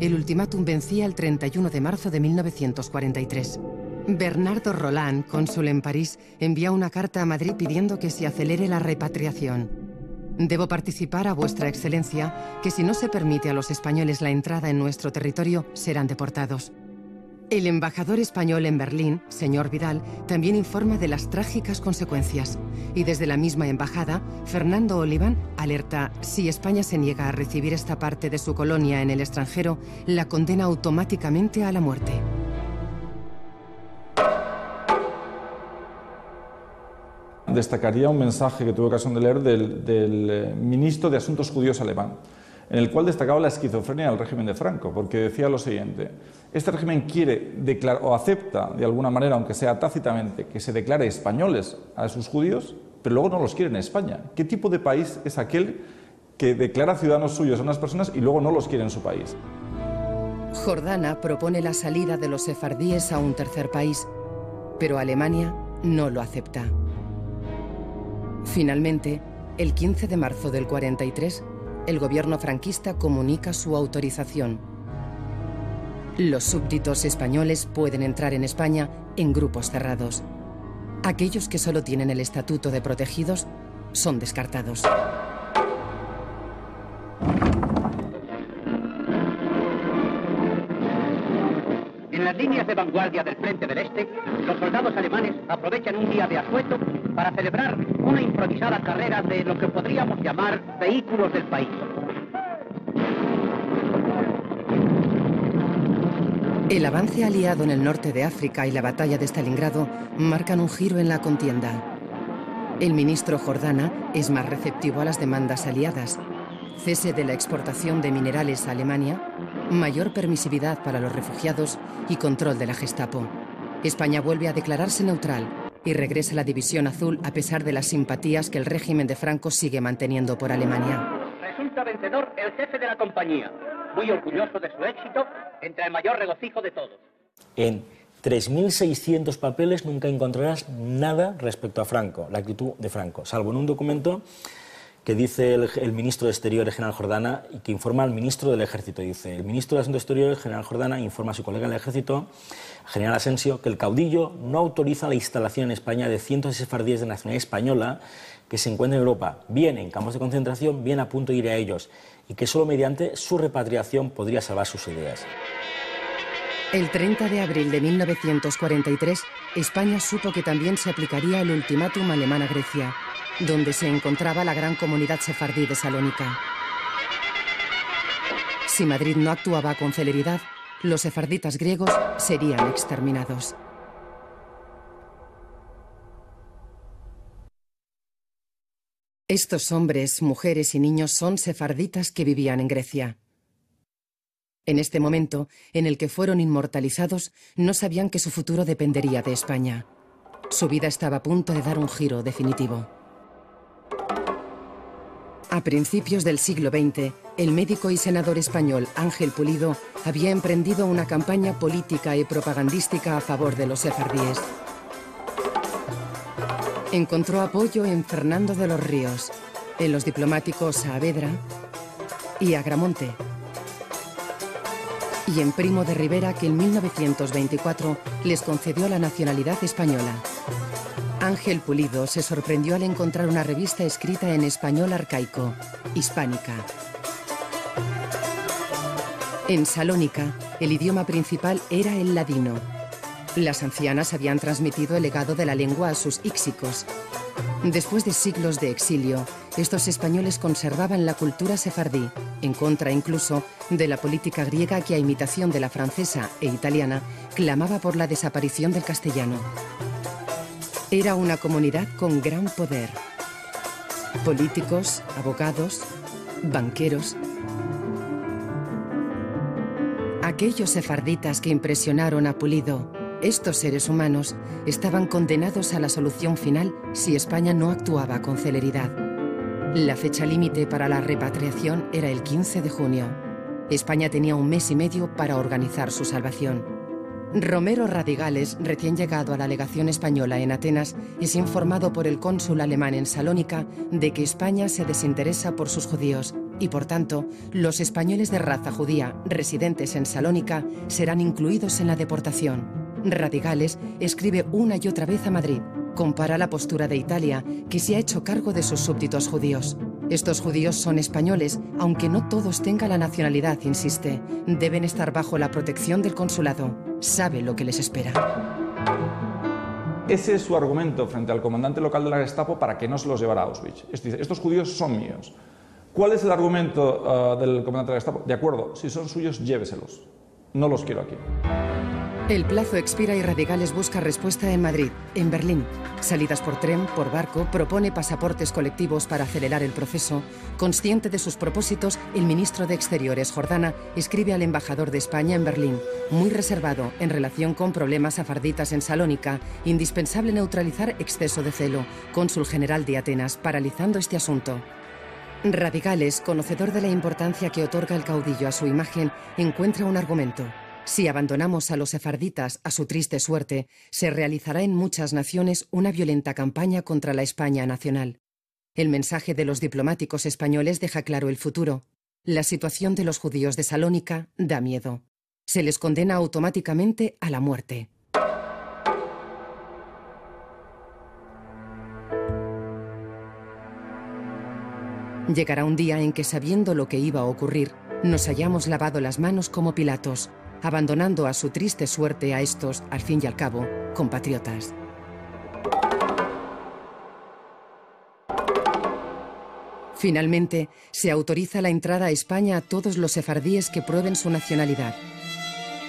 El ultimátum vencía el 31 de marzo de 1943. Bernardo Roland, cónsul en París, envía una carta a Madrid pidiendo que se acelere la repatriación. Debo participar a vuestra excelencia que si no se permite a los españoles la entrada en nuestro territorio, serán deportados. El embajador español en Berlín, señor Vidal, también informa de las trágicas consecuencias. Y desde la misma embajada, Fernando Oliván alerta, si España se niega a recibir esta parte de su colonia en el extranjero, la condena automáticamente a la muerte. Destacaría un mensaje que tuve ocasión de leer del, eh, ministro de Asuntos Judíos alemán, en el cual destacaba la esquizofrenia del régimen de Franco, porque decía lo siguiente, este régimen quiere declarar, o acepta de alguna manera, aunque sea tácitamente, que se declare españoles a sus judíos, pero luego no los quiere en España. ¿Qué tipo de país es aquel que declara ciudadanos suyos a unas personas y luego no los quiere en su país? Jordana propone la salida de los sefardíes a un tercer país, pero Alemania no lo acepta. Finalmente, el 15 de marzo del 43, el gobierno franquista comunica su autorización. Los súbditos españoles pueden entrar en España en grupos cerrados. Aquellos que solo tienen el estatuto de protegidos son descartados. Líneas de vanguardia del frente del Este, los soldados alemanes aprovechan un día de asueto para celebrar una improvisada carrera de lo que podríamos llamar vehículos del país. El avance aliado en el norte de África y la batalla de Stalingrado marcan un giro en la contienda. El ministro Jordana es más receptivo a las demandas aliadas. Cese de la exportación de minerales a Alemania, mayor permisividad para los refugiados y control de la Gestapo. España vuelve a declararse neutral y regresa a la División Azul a pesar de las simpatías que el régimen de Franco sigue manteniendo por Alemania. Resulta vencedor el jefe de la compañía, muy orgulloso de su éxito, entre el mayor regocijo de todos. En 3.600 papeles nunca encontrarás nada respecto a Franco, la actitud de Franco, salvo en un documento que dice el, ministro de Exteriores, general Jordana, y que informa al ministro del Ejército. Dice, el ministro de Asuntos Exteriores, general Jordana, informa a su colega del Ejército, general Asensio, que el caudillo no autoriza la instalación en España de cientos de sefardíes de nacionalidad española que se encuentran en Europa, bien en campos de concentración, bien a punto de ir a ellos, y que solo mediante su repatriación podría salvar sus ideas. El 30 de abril de 1943, España supo que también se aplicaría el ultimátum alemán a Grecia, donde se encontraba la gran comunidad sefardí de Salónica. Si Madrid no actuaba con celeridad, los sefarditas griegos serían exterminados. Estos hombres, mujeres y niños son sefarditas que vivían en Grecia. En este momento, en el que fueron inmortalizados, no sabían que su futuro dependería de España. Su vida estaba a punto de dar un giro definitivo. A principios del siglo XX, el médico y senador español Ángel Pulido había emprendido una campaña política y propagandística a favor de los sefardíes. Encontró apoyo en Fernando de los Ríos, en los diplomáticos Saavedra y Agramonte, y en Primo de Rivera que en 1924 les concedió la nacionalidad española. Ángel Pulido se sorprendió al encontrar una revista escrita en español arcaico, hispánica. En Salónica, el idioma principal era el ladino. Las ancianas habían transmitido el legado de la lengua a sus íxicos. Después de siglos de exilio, estos españoles conservaban la cultura sefardí, en contra incluso de la política griega que a imitación de la francesa e italiana clamaba por la desaparición del castellano. Era una comunidad con gran poder. Políticos, abogados, banqueros. Aquellos sefarditas que impresionaron a Pulido, estos seres humanos, estaban condenados a la solución final si España no actuaba con celeridad. La fecha límite para la repatriación era el 15 de junio. España tenía un mes y medio para organizar su salvación. Romero Radigales, recién llegado a la legación española en Atenas, es informado por el cónsul alemán en Salónica de que España se desinteresa por sus judíos y, por tanto, los españoles de raza judía residentes en Salónica serán incluidos en la deportación. Radigales escribe una y otra vez a Madrid. Compara la postura de Italia, que se ha hecho cargo de sus súbditos judíos. Estos judíos son españoles, aunque no todos tengan la nacionalidad, insiste. Deben estar bajo la protección del consulado. Sabe lo que les espera. Ese es su argumento frente al comandante local de la Gestapo para que no se los llevara a Auschwitz. Estos judíos son míos. ¿Cuál es el argumento uh, del comandante de la Gestapo? De acuerdo, si son suyos, lléveselos. No los quiero aquí. El plazo expira y Radicales busca respuesta en Madrid, en Berlín. Salidas por tren, por barco, propone pasaportes colectivos para acelerar el proceso. Consciente de sus propósitos, el ministro de Exteriores, Jordana, escribe al embajador de España en Berlín, muy reservado en relación con problemas afarditas en Salónica, indispensable neutralizar exceso de celo. Cónsul general de Atenas, paralizando este asunto. Radicales, conocedor de la importancia que otorga el caudillo a su imagen, encuentra un argumento. Si abandonamos a los sefarditas a su triste suerte, se realizará en muchas naciones una violenta campaña contra la España nacional. El mensaje de los diplomáticos españoles deja claro el futuro. La situación de los judíos de Salónica da miedo. Se les condena automáticamente a la muerte. Llegará un día en que, sabiendo lo que iba a ocurrir, nos hayamos lavado las manos como Pilatos, abandonando a su triste suerte a estos, al fin y al cabo, compatriotas. Finalmente, se autoriza la entrada a España a todos los sefardíes que prueben su nacionalidad.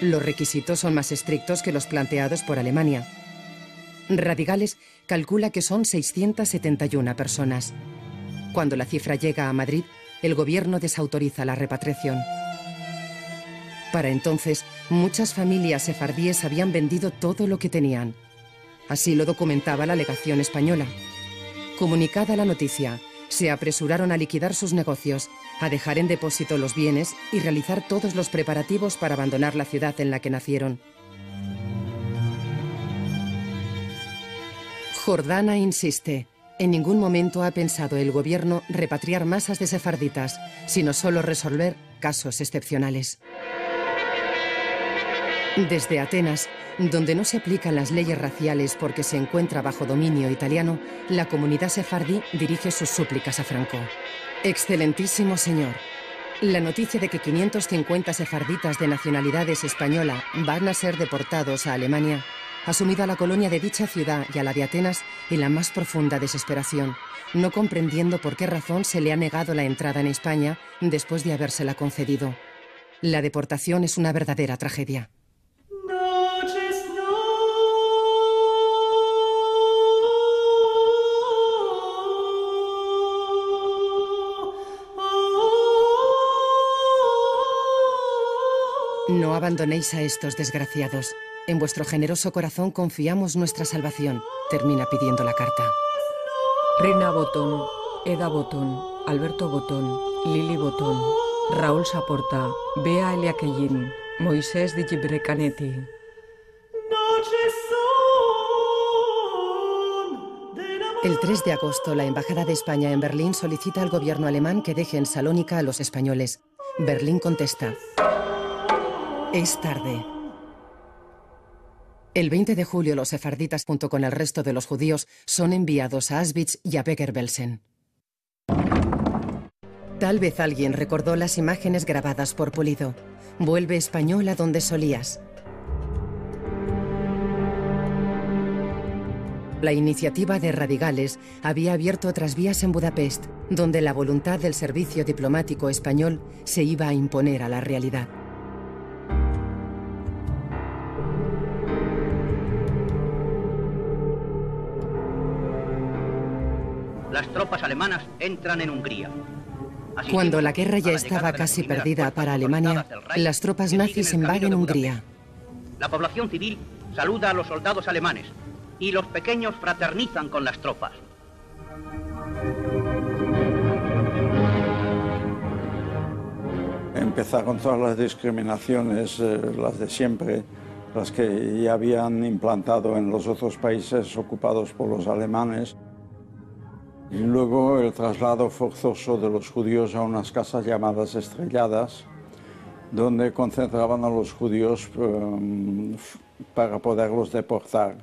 Los requisitos son más estrictos que los planteados por Alemania. Radicales calcula que son 671 personas. Cuando la cifra llega a Madrid, el gobierno desautoriza la repatriación. Para entonces, muchas familias sefardíes habían vendido todo lo que tenían. Así lo documentaba la legación española. Comunicada la noticia, se apresuraron a liquidar sus negocios, a dejar en depósito los bienes y realizar todos los preparativos para abandonar la ciudad en la que nacieron. Jordana insiste. En ningún momento ha pensado el gobierno repatriar masas de sefarditas, sino solo resolver casos excepcionales. Desde Atenas, donde no se aplican las leyes raciales porque se encuentra bajo dominio italiano, la comunidad sefardí dirige sus súplicas a Franco. Excelentísimo señor, la noticia de que 550 sefarditas de nacionalidades española van a ser deportados a Alemania ha sumido a la colonia de dicha ciudad y a la de Atenas en la más profunda desesperación, no comprendiendo por qué razón se le ha negado la entrada en España después de habérsela concedido. La deportación es una verdadera tragedia. No abandonéis a estos desgraciados. En vuestro generoso corazón confiamos nuestra salvación, termina pidiendo la carta. Rina Botón, Eda Botón, Alberto Botón, Lili Botón, Raúl Saporta, Bea Eliaquellín, Moisés Di Canetti. El 3 de agosto, la Embajada de España en Berlín solicita al gobierno alemán que deje en Salónica a los españoles. Berlín contesta. Es tarde. El 20 de julio los sefarditas junto con el resto de los judíos son enviados a Auschwitz y a Becker-Belsen. Tal vez alguien recordó las imágenes grabadas por Pulido. Vuelve español a donde solías. La iniciativa de Radicales había abierto otras vías en Budapest, donde la voluntad del servicio diplomático español se iba a imponer a la realidad. Las tropas alemanas entran en Hungría. Cuando la guerra ya estaba casi perdida para Alemania, las tropas nazis invaden Hungría. La población civil saluda a los soldados alemanes y los pequeños fraternizan con las tropas. Empezaron todas las discriminaciones, eh, las de siempre, las que ya habían implantado en los otros países ocupados por los alemanes. Luego el traslado forzoso de los judíos a unas casas llamadas estrelladas, donde concentraban a los judíos um, para poderlos deportar.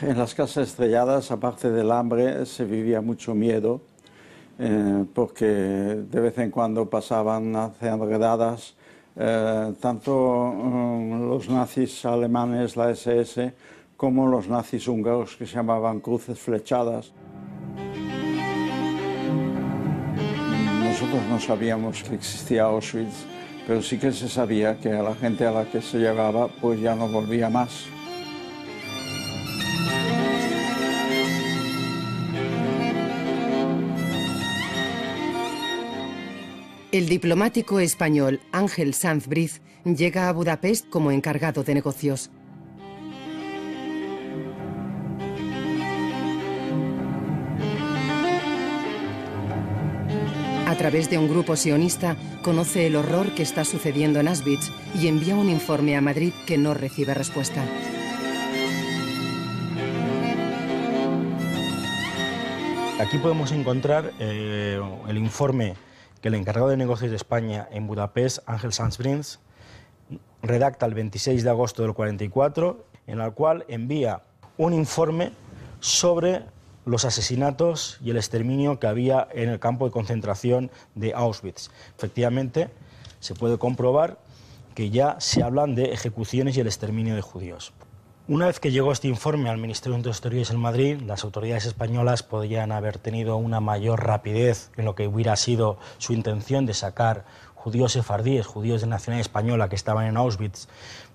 En las casas estrelladas, aparte del hambre, se vivía mucho miedo, eh, porque de vez en cuando pasaban haciendo redadas eh, tanto um, los nazis alemanes, la SS, como los nazis húngaros que se llamaban cruces flechadas. Nosotros no sabíamos que existía Auschwitz, pero sí que se sabía que a la gente a la que se llevaba pues ya no volvía más. El diplomático español Ángel Sanz Briz llega a Budapest como encargado de negocios. Través de un grupo sionista, conoce el horror que está sucediendo en Auschwitz y envía un informe a Madrid que no recibe respuesta. Aquí podemos encontrar eh, el informe que el encargado de negocios de España en Budapest, Ángel Sanz redacta el 26 de agosto del 44, en el cual envía un informe sobre los asesinatos y el exterminio que había en el campo de concentración de Auschwitz. Efectivamente, se puede comprobar que ya se hablan de ejecuciones y el exterminio de judíos. Una vez que llegó este informe al Ministerio de Exteriores en Madrid, las autoridades españolas podrían haber tenido una mayor rapidez en lo que hubiera sido su intención de sacar judíos sefardíes, judíos de nacionalidad española que estaban en Auschwitz,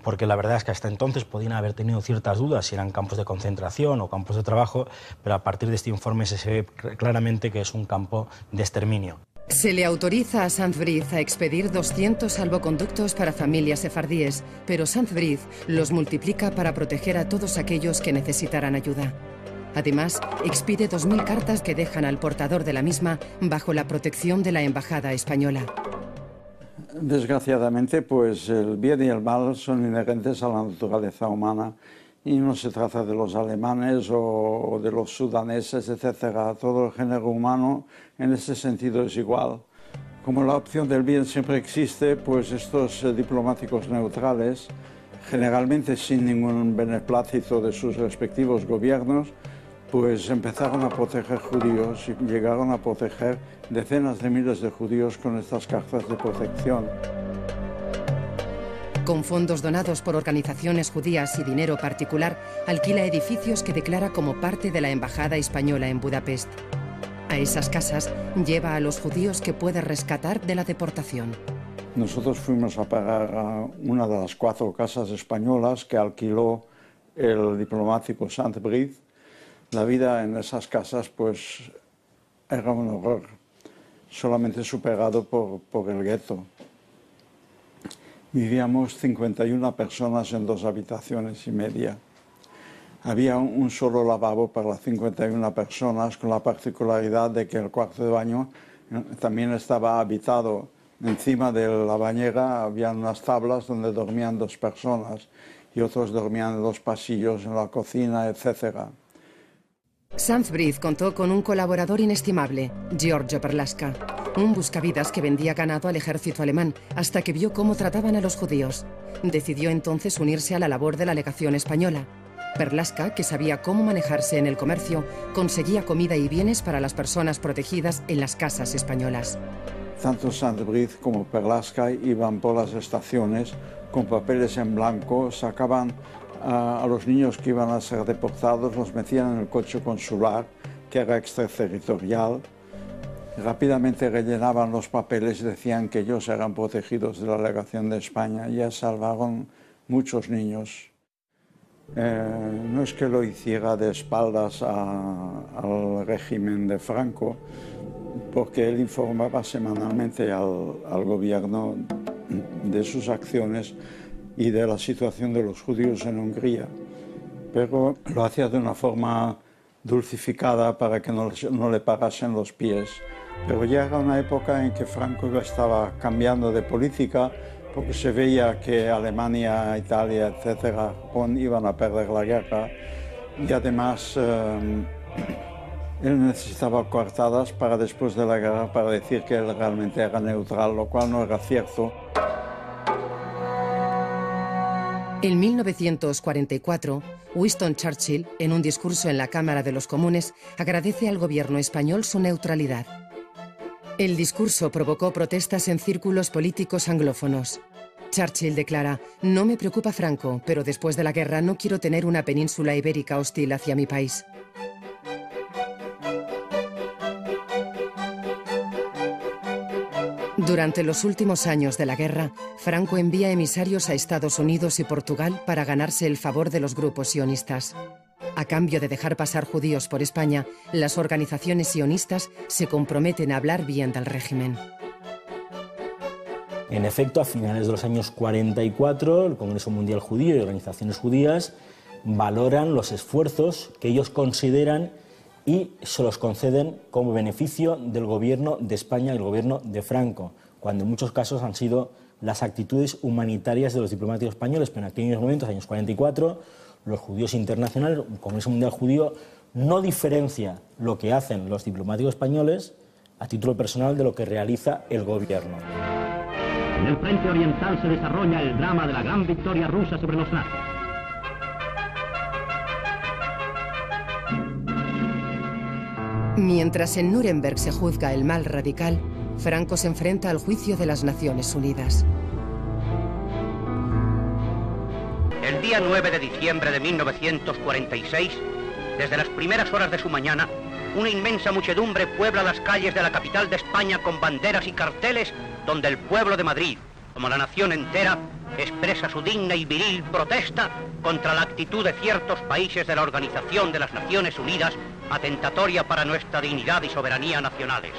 porque la verdad es que hasta entonces podían haber tenido ciertas dudas si eran campos de concentración o campos de trabajo, pero a partir de este informe se ve claramente que es un campo de exterminio. Se le autoriza a Sanz-Briz a expedir 200 salvoconductos para familias sefardíes, pero Sanz-Briz los multiplica para proteger a todos aquellos que necesitaran ayuda. Además, expide 2.000 cartas que dejan al portador de la misma bajo la protección de la Embajada española. Desgraciadamente, pues el bien y el mal son inherentes a la naturaleza humana y no se trata de los alemanes o de los sudaneses, etc. Todo el género humano en ese sentido es igual. Como la opción del bien siempre existe, pues estos eh, diplomáticos neutrales, generalmente sin ningún beneplácito de sus respectivos gobiernos, pues empezaron a proteger judíos y llegaron a proteger decenas de miles de judíos con estas cartas de protección. Con fondos donados por organizaciones judías y dinero particular, alquila edificios que declara como parte de la Embajada Española en Budapest. A esas casas lleva a los judíos que puede rescatar de la deportación. Nosotros fuimos a pagar a una de las cuatro casas españolas que alquiló el diplomático Brit la vida en esas casas pues era un horror, solamente superado por, por el gueto. Vivíamos 51 personas en dos habitaciones y media. Había un solo lavabo para las 51 personas, con la particularidad de que el cuarto de baño eh, también estaba habitado. Encima de la bañera había unas tablas donde dormían dos personas y otros dormían en los pasillos, en la cocina, etcétera. Sanzbrith contó con un colaborador inestimable, Giorgio Perlasca, un buscavidas que vendía ganado al ejército alemán hasta que vio cómo trataban a los judíos. Decidió entonces unirse a la labor de la legación española. Perlasca, que sabía cómo manejarse en el comercio, conseguía comida y bienes para las personas protegidas en las casas españolas. Tanto Sanzbrith como Perlasca iban por las estaciones con papeles en blanco, sacaban a, los niños que iban a ser deportados los metían en el coche consular, que era extraterritorial. Rápidamente rellenaban los papeles y decían que ellos eran protegidos de la legación de España. Ya salvaron muchos niños. Eh, no es que lo hiciera de espaldas al régimen de Franco, porque él informaba semanalmente al, al gobierno de sus acciones y de la situación de los judíos en Hungría, pero lo hacía de una forma dulcificada para que no, no le parasen los pies. Pero ya era una época en que Franco estaba cambiando de política porque se veía que Alemania, Italia, etcétera, iban a perder la guerra y además eh, él necesitaba coartadas para después de la guerra para decir que él realmente era neutral, lo cual no era cierto. En 1944, Winston Churchill, en un discurso en la Cámara de los Comunes, agradece al gobierno español su neutralidad. El discurso provocó protestas en círculos políticos anglófonos. Churchill declara, no me preocupa Franco, pero después de la guerra no quiero tener una península ibérica hostil hacia mi país. Durante los últimos años de la guerra, Franco envía emisarios a Estados Unidos y Portugal para ganarse el favor de los grupos sionistas. A cambio de dejar pasar judíos por España, las organizaciones sionistas se comprometen a hablar bien del régimen. En efecto, a finales de los años 44, el Congreso Mundial Judío y organizaciones judías valoran los esfuerzos que ellos consideran y se los conceden como beneficio del gobierno de España el gobierno de Franco, cuando en muchos casos han sido las actitudes humanitarias de los diplomáticos españoles, pero en aquellos momentos, años 44, los judíos internacionales, el Congreso Mundial Judío, no diferencia lo que hacen los diplomáticos españoles a título personal de lo que realiza el gobierno. En el frente oriental se desarrolla el drama de la gran victoria rusa sobre los nazis. Mientras en Nuremberg se juzga el mal radical, Franco se enfrenta al juicio de las Naciones Unidas. El día 9 de diciembre de 1946, desde las primeras horas de su mañana, una inmensa muchedumbre puebla las calles de la capital de España con banderas y carteles donde el pueblo de Madrid, como la nación entera, expresa su digna y viril protesta contra la actitud de ciertos países de la Organización de las Naciones Unidas, atentatoria para nuestra dignidad y soberanía nacionales.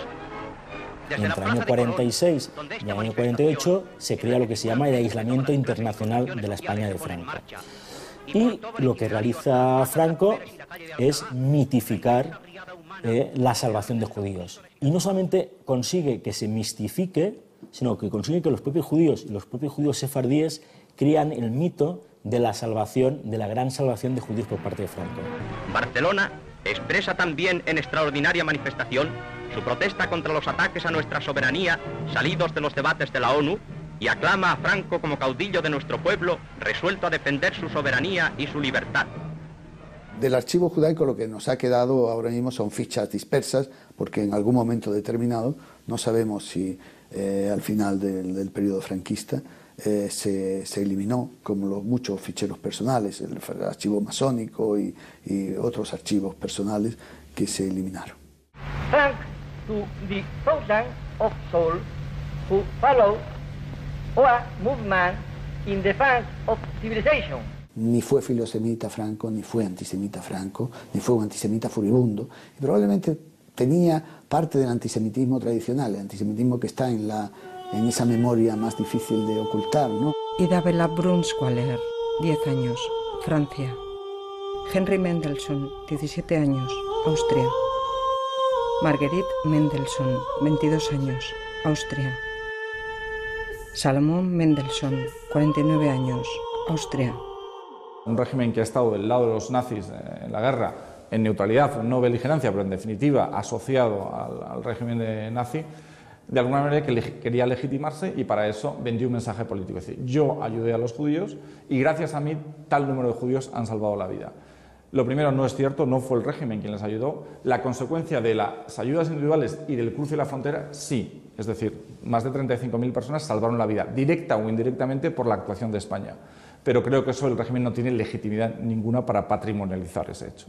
Entre el año 46 y el año 48 se crea lo que se llama el aislamiento internacional de la España de Franco. Y lo que realiza Franco es mitificar eh, la salvación de judíos. Y no solamente consigue que se mistifique, sino que consigue que los propios judíos y los propios judíos sefardíes crean el mito de la salvación, de la gran salvación de judíos por parte de Franco. Barcelona expresa también en extraordinaria manifestación su protesta contra los ataques a nuestra soberanía salidos de los debates de la ONU y aclama a Franco como caudillo de nuestro pueblo, resuelto a defender su soberanía y su libertad. Del archivo judaico lo que nos ha quedado ahora mismo son fichas dispersas, porque en algún momento determinado, no sabemos si eh, al final del, periodo franquista, eh, se, eliminó, como los muchos ficheros personales, el, archivo masónico y, otros archivos personales que se eliminaron. to the of soul who follow our movement in defense of civilization. Ni fue filosemita Franco, ni fue antisemita Franco, ni fue un antisemita furibundo. Y probablemente tenía parte del antisemitismo tradicional, el antisemitismo que está en, la, en esa memoria más difícil de ocultar. ¿no? Isabella Brunswaller, 10 años, Francia. Henry Mendelssohn, 17 años, Austria. Marguerite Mendelssohn, 22 años, Austria. Salomón Mendelssohn, 49 años, Austria. Un régimen que ha estado del lado de los nazis en la guerra, en neutralidad, no beligerancia, pero en definitiva asociado al, régimen de nazi, de alguna manera que quería legitimarse y para eso vendió un mensaje político. Es decir, yo ayudé a los judíos y gracias a mí tal número de judíos han salvado la vida. Lo primero no es cierto, no fue el régimen quien les ayudó. La consecuencia de las ayudas individuales y del cruce de la frontera, sí. Es decir, más de 35.000 personas salvaron la vida, directa o indirectamente, por la actuación de España. Pero creo que eso el régimen no tiene legitimidad ninguna para patrimonializar ese hecho.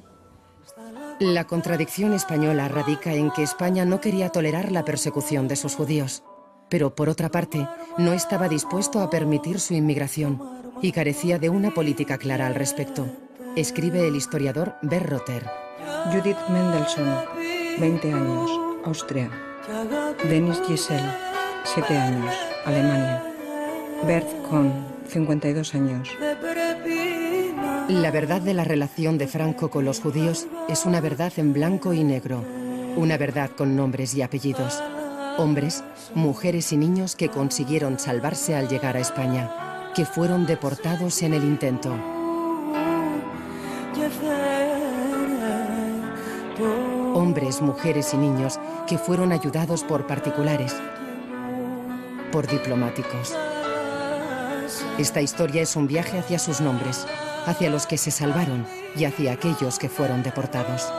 La contradicción española radica en que España no quería tolerar la persecución de sus judíos, pero por otra parte no estaba dispuesto a permitir su inmigración y carecía de una política clara al respecto escribe el historiador Berroter. Judith Mendelssohn, 20 años, Austria. Denis Gisel, 7 años, Alemania. Bert Kohn, 52 años. La verdad de la relación de Franco con los judíos es una verdad en blanco y negro, una verdad con nombres y apellidos. Hombres, mujeres y niños que consiguieron salvarse al llegar a España, que fueron deportados en el intento. Hombres, mujeres y niños que fueron ayudados por particulares, por diplomáticos. Esta historia es un viaje hacia sus nombres, hacia los que se salvaron y hacia aquellos que fueron deportados.